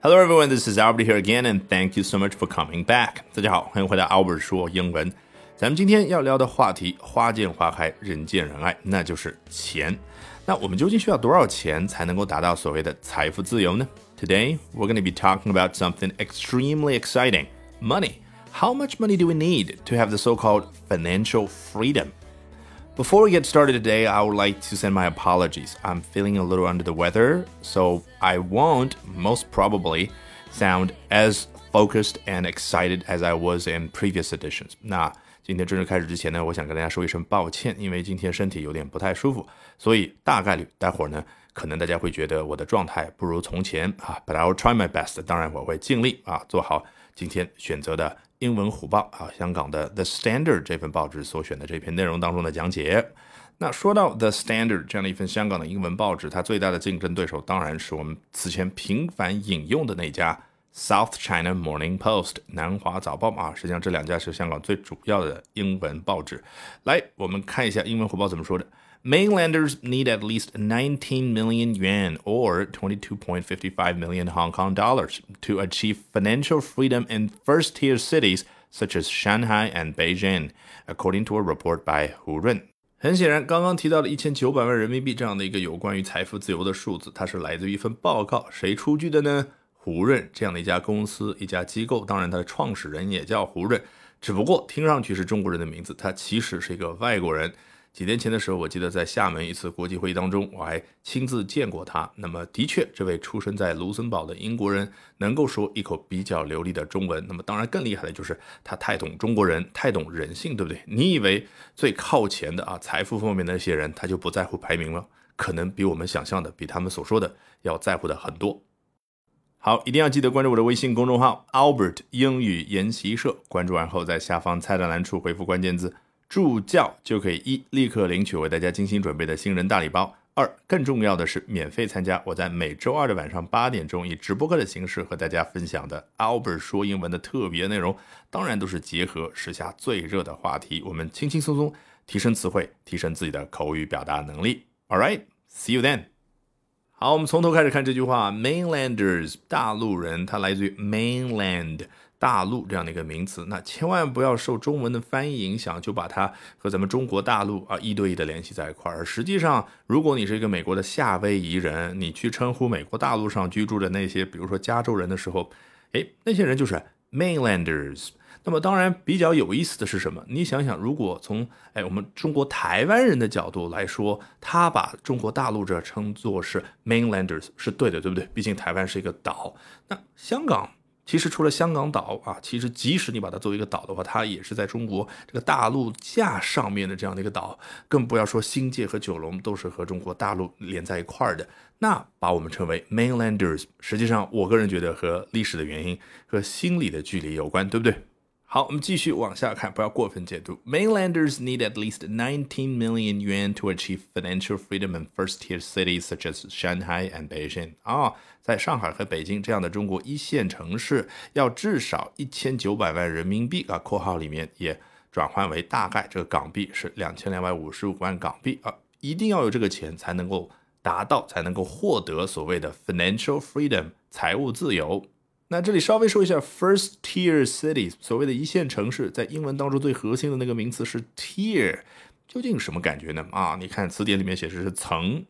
Hello everyone, this is Albert here again, and thank you so much for coming back. 大家好，欢迎回到 Albert 说英文。咱们今天要聊的话题，花见花开，人见人爱，那就是钱。那我们究竟需要多少钱才能够达到所谓的财富自由呢？Today we're going to be talking about something extremely exciting: money. How much money do we need to have the so-called financial freedom? Before we get started today, I would like to send my apologies. I'm feeling a little under the weather, so I won't, most probably, sound as focused and excited as I was in previous editions. 那今天正式开始之前呢，我想跟大家说一声抱歉，因为今天身体有点不太舒服，所以大概率待会儿呢，可能大家会觉得我的状态不如从前啊。But I will try my best，当然我会尽力啊，做好今天选择的。 英文虎报啊，香港的 The Standard 这份报纸所选的这篇内容当中的讲解。那说到 The Standard 这样的一份香港的英文报纸，它最大的竞争对手当然是我们此前频繁引用的那家 South China Morning Post 南华早报啊。实际上这两家是香港最主要的英文报纸。来，我们看一下英文虎报怎么说的。Mainlanders need at least 19 million yuan or 22.55 million Hong Kong dollars to achieve financial freedom in first tier cities such as Shanghai and Beijing, according to a report by Hu Run. 很显然，刚刚提到的一千九百万人民币这样的一个有关于财富自由的数字，它是来自于一份报告，谁出具的呢？ 胡润这样的一家公司、一家机构，当然它的创始人也叫胡润，只不过听上去是中国人的名字，他其实是一个外国人。几年前的时候，我记得在厦门一次国际会议当中，我还亲自见过他。那么，的确，这位出生在卢森堡的英国人能够说一口比较流利的中文。那么，当然更厉害的就是他太懂中国人，太懂人性，对不对？你以为最靠前的啊，财富方面的那些人，他就不在乎排名了？可能比我们想象的，比他们所说的要在乎的很多。好，一定要记得关注我的微信公众号 Albert 英语研习社。关注完后，在下方菜单栏处回复关键字。助教就可以一立刻领取为大家精心准备的新人大礼包。二，更重要的是免费参加我在每周二的晚上八点钟以直播课的形式和大家分享的 Albert 说英文的特别内容。当然都是结合时下最热的话题，我们轻轻松松提升词汇，提升自己的口语表达能力。All right，see you then。好，我们从头开始看这句话：Mainlanders，大陆人，它来自于 Mainland。大陆这样的一个名词，那千万不要受中文的翻译影响，就把它和咱们中国大陆啊一对一的联系在一块儿。实际上，如果你是一个美国的夏威夷人，你去称呼美国大陆上居住的那些，比如说加州人的时候，哎，那些人就是 mainlanders。那么，当然比较有意思的是什么？你想想，如果从哎我们中国台湾人的角度来说，他把中国大陆这称作是 mainlanders 是对的，对不对？毕竟台湾是一个岛。那香港。其实除了香港岛啊，其实即使你把它作为一个岛的话，它也是在中国这个大陆架上面的这样的一个岛，更不要说新界和九龙都是和中国大陆连在一块儿的。那把我们称为 mainlanders，实际上我个人觉得和历史的原因和心理的距离有关，对不对？好，我们继续往下看，不要过分解读。Mainlanders need at least 19 million yuan to achieve financial freedom in first-tier cities such as Shanghai and Beijing。啊，在上海和北京这样的中国一线城市，要至少一千九百万人民币啊。括号里面也转换为大概这个港币是两千两百五十五万港币啊，一定要有这个钱才能够达到，才能够获得所谓的 financial freedom 财务自由。那这里稍微说一下，first tier cities，所谓的一线城市，在英文当中最核心的那个名词是 tier，究竟什么感觉呢？啊，你看词典里面写的是层，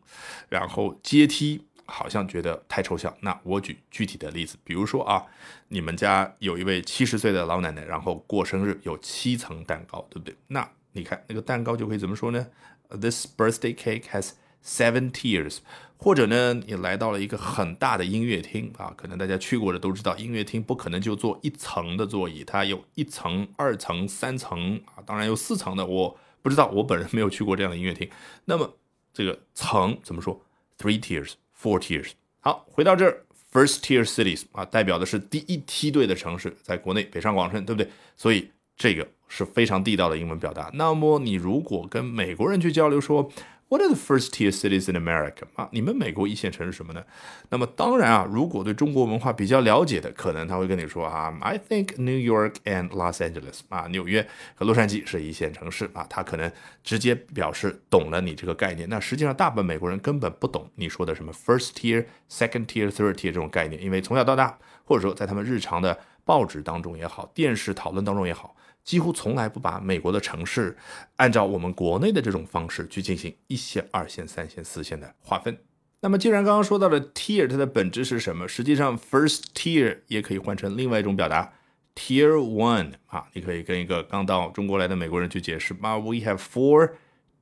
然后阶梯，好像觉得太抽象。那我举具体的例子，比如说啊，你们家有一位七十岁的老奶奶，然后过生日有七层蛋糕，对不对？那你看那个蛋糕就可以怎么说呢？This birthday cake has seven tiers。或者呢，你来到了一个很大的音乐厅啊，可能大家去过的都知道，音乐厅不可能就坐一层的座椅，它有一层、二层、三层啊，当然有四层的。我不知道，我本人没有去过这样的音乐厅。那么这个层怎么说？Three tiers, four tiers。好，回到这儿，first tier cities 啊，代表的是第一梯队的城市，在国内北上广深，对不对？所以这个是非常地道的英文表达。那么你如果跟美国人去交流说，What are the first tier cities in America？啊，你们美国一线城市什么呢？那么当然啊，如果对中国文化比较了解的，可能他会跟你说啊，I think New York and Los Angeles 啊，纽约和洛杉矶是一线城市啊，他可能直接表示懂了你这个概念。那实际上，大部分美国人根本不懂你说的什么 first tier、second tier、third tier 这种概念，因为从小到大，或者说在他们日常的报纸当中也好，电视讨论当中也好。几乎从来不把美国的城市按照我们国内的这种方式去进行一线、二线、三线、四线的划分。那么，既然刚刚说到了 tier，它的本质是什么？实际上，first tier 也可以换成另外一种表达，tier one 啊，你可以跟一个刚到中国来的美国人去解释啊，We have four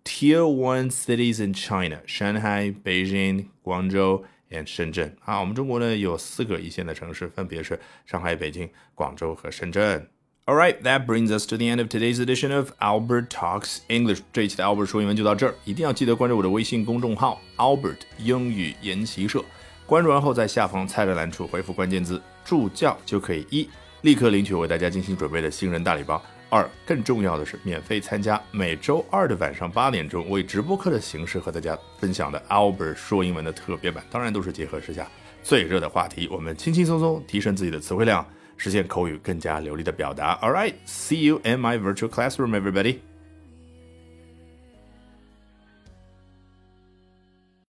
tier one cities in China: Shanghai, Beijing, Guangzhou and 深圳。啊，我们中国呢有四个一线的城市，分别是上海、北京、广州和深圳。All right, that brings us to the end of today's edition of Albert Talks English。这一期的 Albert 说英文就到这儿，一定要记得关注我的微信公众号 Albert 英语研习社。关注完后，在下方菜单栏处回复关键字“助教”，就可以一立刻领取为大家精心准备的新人大礼包；二，更重要的是，免费参加每周二的晚上八点钟，为直播课的形式和大家分享的 Albert 说英文的特别版。当然，都是结合时下最热的话题，我们轻轻松松提升自己的词汇量。实现口语更加流利的表达。All right, see you in my virtual classroom, everybody.